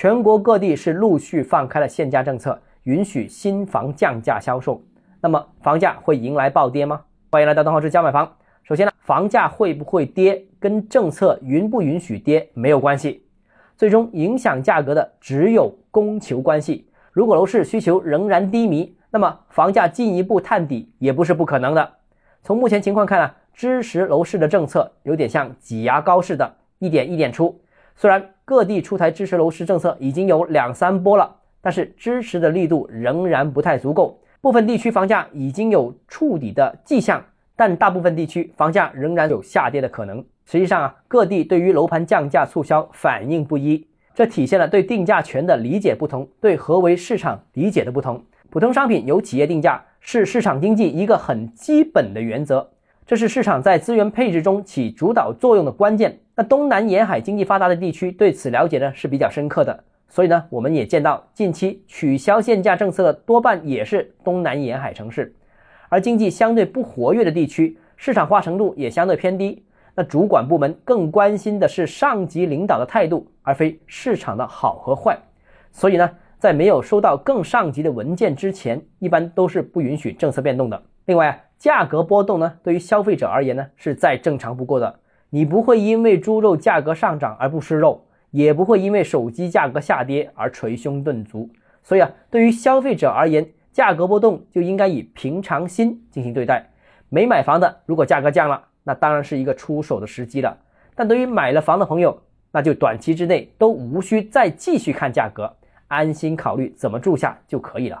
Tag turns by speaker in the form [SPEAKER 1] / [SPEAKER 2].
[SPEAKER 1] 全国各地是陆续放开了限价政策，允许新房降价销售。那么房价会迎来暴跌吗？欢迎来到东浩之家买房。首先呢，房价会不会跌，跟政策允不允许跌没有关系，最终影响价格的只有供求关系。如果楼市需求仍然低迷，那么房价进一步探底也不是不可能的。从目前情况看啊，支持楼市的政策有点像挤牙膏似的，一点一点出。虽然各地出台支持楼市政策已经有两三波了，但是支持的力度仍然不太足够。部分地区房价已经有触底的迹象，但大部分地区房价仍然有下跌的可能。实际上啊，各地对于楼盘降价促销反应不一，这体现了对定价权的理解不同，对何为市场理解的不同。普通商品由企业定价是市场经济一个很基本的原则，这是市场在资源配置中起主导作用的关键。那东南沿海经济发达的地区对此了解呢是比较深刻的。所以呢，我们也见到近期取消限价政策的多半也是东南沿海城市，而经济相对不活跃的地区，市场化程度也相对偏低。那主管部门更关心的是上级领导的态度，而非市场的好和坏。所以呢，在没有收到更上级的文件之前，一般都是不允许政策变动的。另外啊，价格波动呢，对于消费者而言呢，是再正常不过的。你不会因为猪肉价格上涨而不吃肉。也不会因为手机价格下跌而捶胸顿足，所以啊，对于消费者而言，价格波动就应该以平常心进行对待。没买房的，如果价格降了，那当然是一个出手的时机了。但对于买了房的朋友，那就短期之内都无需再继续看价格，安心考虑怎么住下就可以了。